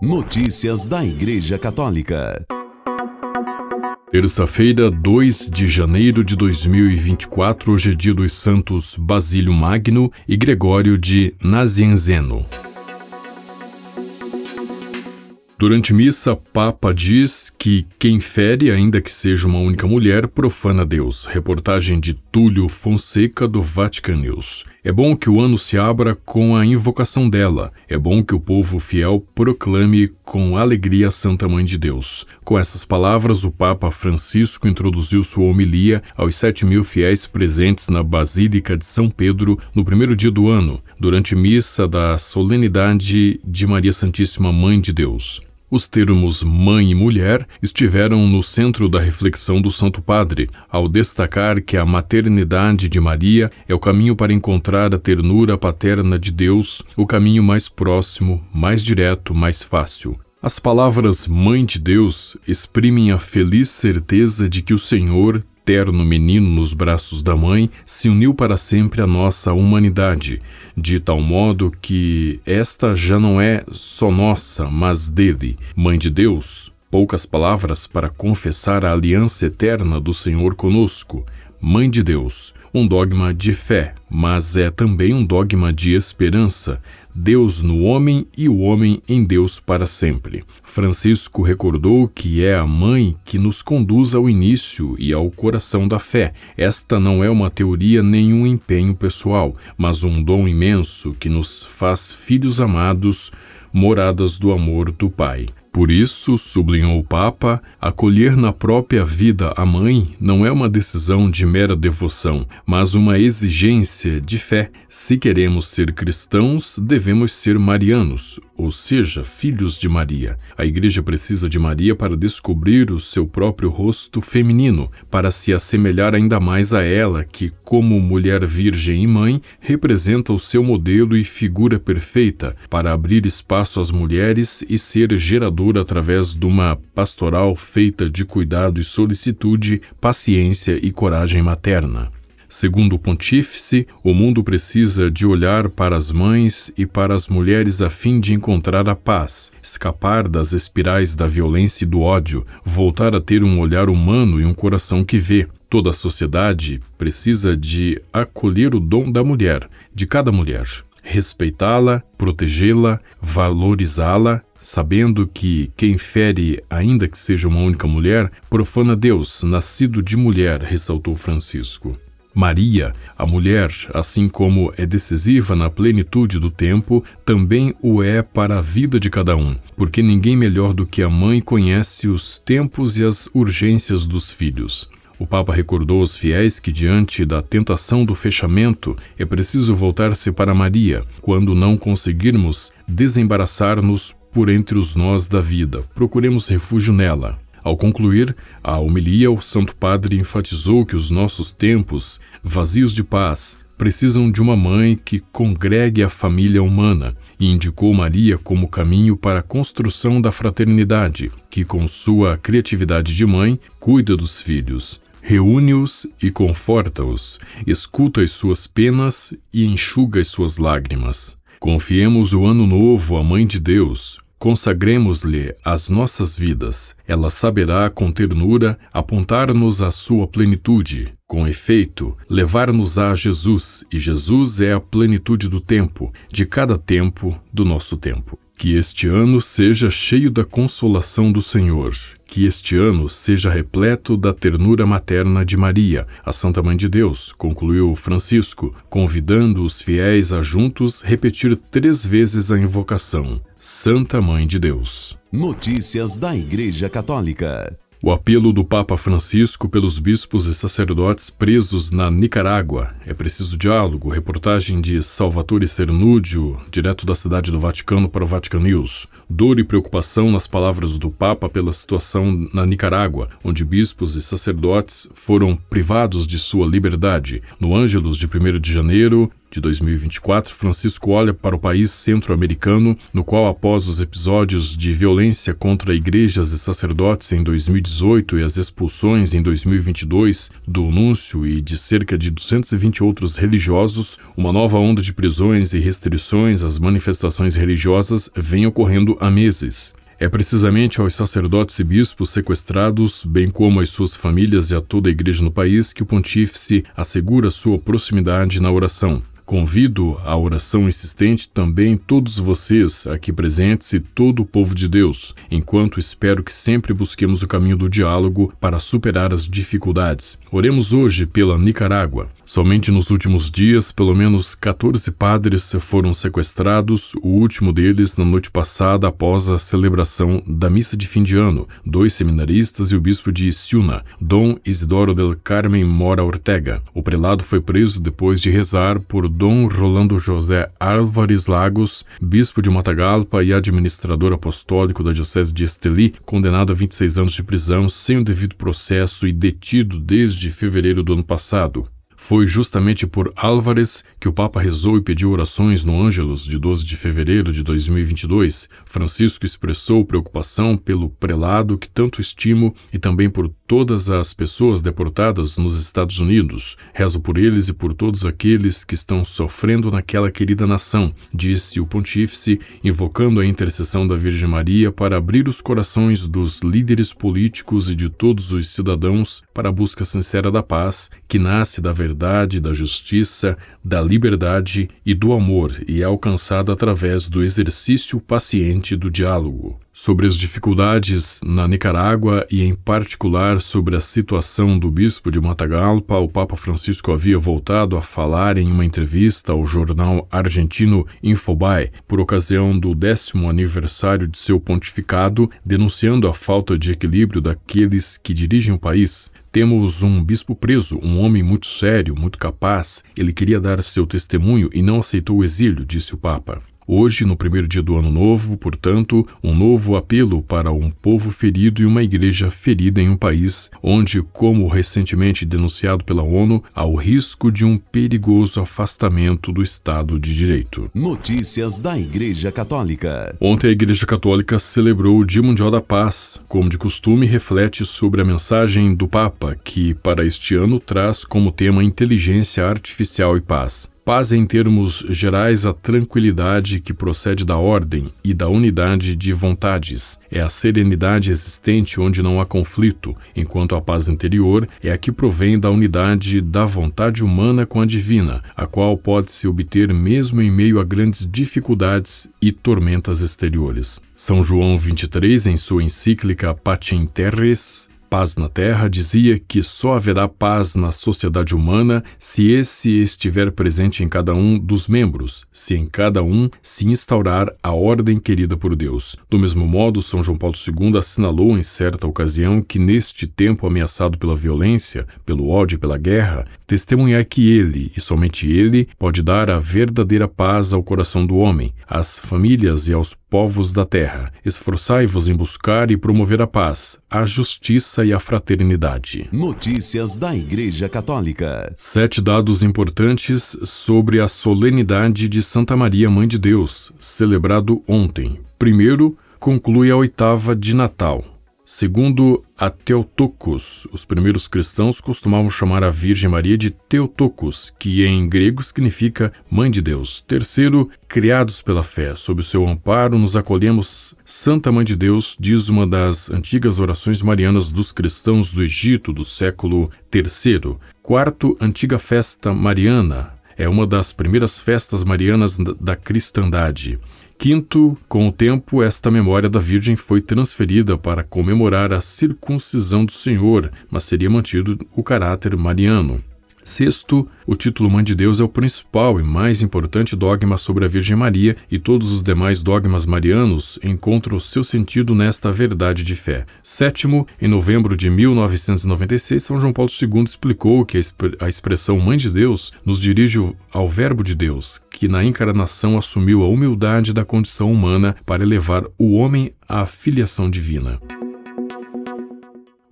Notícias da Igreja Católica. Terça-feira, 2 de janeiro de 2024, hoje é dia dos santos Basílio Magno e Gregório de Nazianzeno. Durante missa, Papa diz que quem fere, ainda que seja uma única mulher, profana Deus. Reportagem de Túlio Fonseca do Vatican News. É bom que o ano se abra com a invocação dela. É bom que o povo fiel proclame com alegria a Santa Mãe de Deus. Com essas palavras, o Papa Francisco introduziu sua homilia aos sete mil fiéis presentes na Basílica de São Pedro no primeiro dia do ano, durante missa da solenidade de Maria Santíssima Mãe de Deus. Os termos mãe e mulher estiveram no centro da reflexão do Santo Padre, ao destacar que a maternidade de Maria é o caminho para encontrar a ternura paterna de Deus, o caminho mais próximo, mais direto, mais fácil. As palavras Mãe de Deus exprimem a feliz certeza de que o Senhor eterno menino nos braços da mãe se uniu para sempre à nossa humanidade, de tal modo que esta já não é só nossa, mas dele, Mãe de Deus. Poucas palavras para confessar a aliança eterna do Senhor conosco. Mãe de Deus, um dogma de fé, mas é também um dogma de esperança. Deus no homem e o homem em Deus para sempre. Francisco recordou que é a mãe que nos conduz ao início e ao coração da fé. Esta não é uma teoria nem um empenho pessoal, mas um dom imenso que nos faz filhos amados, moradas do amor do Pai. Por isso, sublinhou o Papa, acolher na própria vida a mãe não é uma decisão de mera devoção, mas uma exigência de fé. Se queremos ser cristãos, devemos ser marianos, ou seja, filhos de Maria. A Igreja precisa de Maria para descobrir o seu próprio rosto feminino, para se assemelhar ainda mais a ela, que, como mulher virgem e mãe, representa o seu modelo e figura perfeita, para abrir espaço às mulheres e ser gerador através de uma pastoral feita de cuidado e solicitude, paciência e coragem materna. Segundo o pontífice, o mundo precisa de olhar para as mães e para as mulheres a fim de encontrar a paz, escapar das espirais da violência e do ódio, voltar a ter um olhar humano e um coração que vê. Toda a sociedade precisa de acolher o dom da mulher, de cada mulher, respeitá-la, protegê-la, valorizá-la sabendo que quem fere, ainda que seja uma única mulher, profana Deus, nascido de mulher, ressaltou Francisco. Maria, a mulher, assim como é decisiva na plenitude do tempo, também o é para a vida de cada um, porque ninguém melhor do que a mãe conhece os tempos e as urgências dos filhos. O Papa recordou aos fiéis que, diante da tentação do fechamento, é preciso voltar-se para Maria, quando não conseguirmos desembaraçar-nos por entre os nós da vida. Procuremos refúgio nela. Ao concluir a homilia, o Santo Padre enfatizou que os nossos tempos, vazios de paz, precisam de uma mãe que congregue a família humana e indicou Maria como caminho para a construção da fraternidade, que, com sua criatividade de mãe, cuida dos filhos. Reúne-os e conforta-os, escuta as suas penas e enxuga as suas lágrimas. Confiemos o ano novo à Mãe de Deus, consagremos-lhe as nossas vidas. Ela saberá, com ternura, apontar-nos à sua plenitude, com efeito, levar-nos a Jesus, e Jesus é a plenitude do tempo, de cada tempo do nosso tempo. Que este ano seja cheio da consolação do Senhor. Que este ano seja repleto da ternura materna de Maria, a Santa Mãe de Deus, concluiu Francisco, convidando os fiéis a juntos repetir três vezes a invocação: Santa Mãe de Deus. Notícias da Igreja Católica. O apelo do Papa Francisco pelos bispos e sacerdotes presos na Nicarágua. É preciso diálogo. Reportagem de Salvatore Cernúdio, direto da cidade do Vaticano para o Vatican News. Dor e preocupação nas palavras do Papa pela situação na Nicarágua, onde bispos e sacerdotes foram privados de sua liberdade. No Ângelos de 1 de janeiro, de 2024, Francisco olha para o país centro-americano, no qual, após os episódios de violência contra igrejas e sacerdotes em 2018 e as expulsões em 2022 do Núncio e de cerca de 220 outros religiosos, uma nova onda de prisões e restrições às manifestações religiosas vem ocorrendo há meses. É precisamente aos sacerdotes e bispos sequestrados, bem como às suas famílias e a toda a igreja no país, que o pontífice assegura sua proximidade na oração. Convido à oração insistente também todos vocês aqui presentes e todo o povo de Deus, enquanto espero que sempre busquemos o caminho do diálogo para superar as dificuldades. Oremos hoje pela Nicarágua. Somente nos últimos dias, pelo menos 14 padres foram sequestrados, o último deles na noite passada após a celebração da missa de fim de ano, dois seminaristas e o bispo de Ciuna, Dom Isidoro del Carmen Mora Ortega. O prelado foi preso depois de rezar por Dom Rolando José Álvares Lagos, bispo de Matagalpa e administrador apostólico da diocese de Esteli, condenado a 26 anos de prisão sem o devido processo e detido desde fevereiro do ano passado. Foi justamente por Álvares que o Papa rezou e pediu orações no Ângelus de 12 de fevereiro de 2022. Francisco expressou preocupação pelo prelado que tanto estimo e também por todas as pessoas deportadas nos Estados Unidos. Rezo por eles e por todos aqueles que estão sofrendo naquela querida nação, disse o pontífice, invocando a intercessão da Virgem Maria para abrir os corações dos líderes políticos e de todos os cidadãos para a busca sincera da paz, que nasce da verdade verdade, da justiça, da liberdade e do amor e é alcançada através do exercício paciente do diálogo. Sobre as dificuldades na Nicarágua e, em particular, sobre a situação do bispo de Matagalpa, o Papa Francisco havia voltado a falar em uma entrevista ao jornal argentino Infobae por ocasião do décimo aniversário de seu pontificado, denunciando a falta de equilíbrio daqueles que dirigem o país. Temos um bispo preso, um homem muito sério, muito capaz. Ele queria dar seu testemunho e não aceitou o exílio, disse o Papa. Hoje, no primeiro dia do ano novo, portanto, um novo apelo para um povo ferido e uma igreja ferida em um país onde, como recentemente denunciado pela ONU, há o risco de um perigoso afastamento do Estado de Direito. Notícias da Igreja Católica. Ontem a Igreja Católica celebrou o Dia Mundial da Paz. Como de costume, reflete sobre a mensagem do Papa, que para este ano traz como tema inteligência artificial e paz. Paz em termos gerais a tranquilidade que procede da ordem e da unidade de vontades. É a serenidade existente onde não há conflito, enquanto a paz interior é a que provém da unidade da vontade humana com a divina, a qual pode-se obter mesmo em meio a grandes dificuldades e tormentas exteriores. São João 23, em sua encíclica Pacem Terres, Paz na Terra dizia que só haverá paz na sociedade humana se esse estiver presente em cada um dos membros, se em cada um se instaurar a ordem querida por Deus. Do mesmo modo, São João Paulo II assinalou em certa ocasião que neste tempo ameaçado pela violência, pelo ódio e pela guerra, testemunhar que ele, e somente ele, pode dar a verdadeira paz ao coração do homem, às famílias e aos povos da terra. Esforçai-vos em buscar e promover a paz, a justiça e a fraternidade. Notícias da Igreja Católica. Sete dados importantes sobre a solenidade de Santa Maria, Mãe de Deus, celebrado ontem. Primeiro, conclui a oitava de Natal. Segundo a Teotokos, os primeiros cristãos costumavam chamar a Virgem Maria de Teotokos, que em grego significa Mãe de Deus. Terceiro, criados pela fé, sob o seu amparo nos acolhemos. Santa Mãe de Deus, diz uma das antigas orações marianas dos cristãos do Egito do século III. Quarto, antiga festa mariana, é uma das primeiras festas marianas da cristandade. Quinto, com o tempo, esta memória da Virgem foi transferida para comemorar a circuncisão do Senhor, mas seria mantido o caráter mariano. Sexto, o título Mãe de Deus é o principal e mais importante dogma sobre a Virgem Maria, e todos os demais dogmas marianos encontram seu sentido nesta verdade de fé. Sétimo, em novembro de 1996, São João Paulo II explicou que a expressão Mãe de Deus nos dirige ao Verbo de Deus, que na encarnação assumiu a humildade da condição humana para elevar o homem à filiação divina.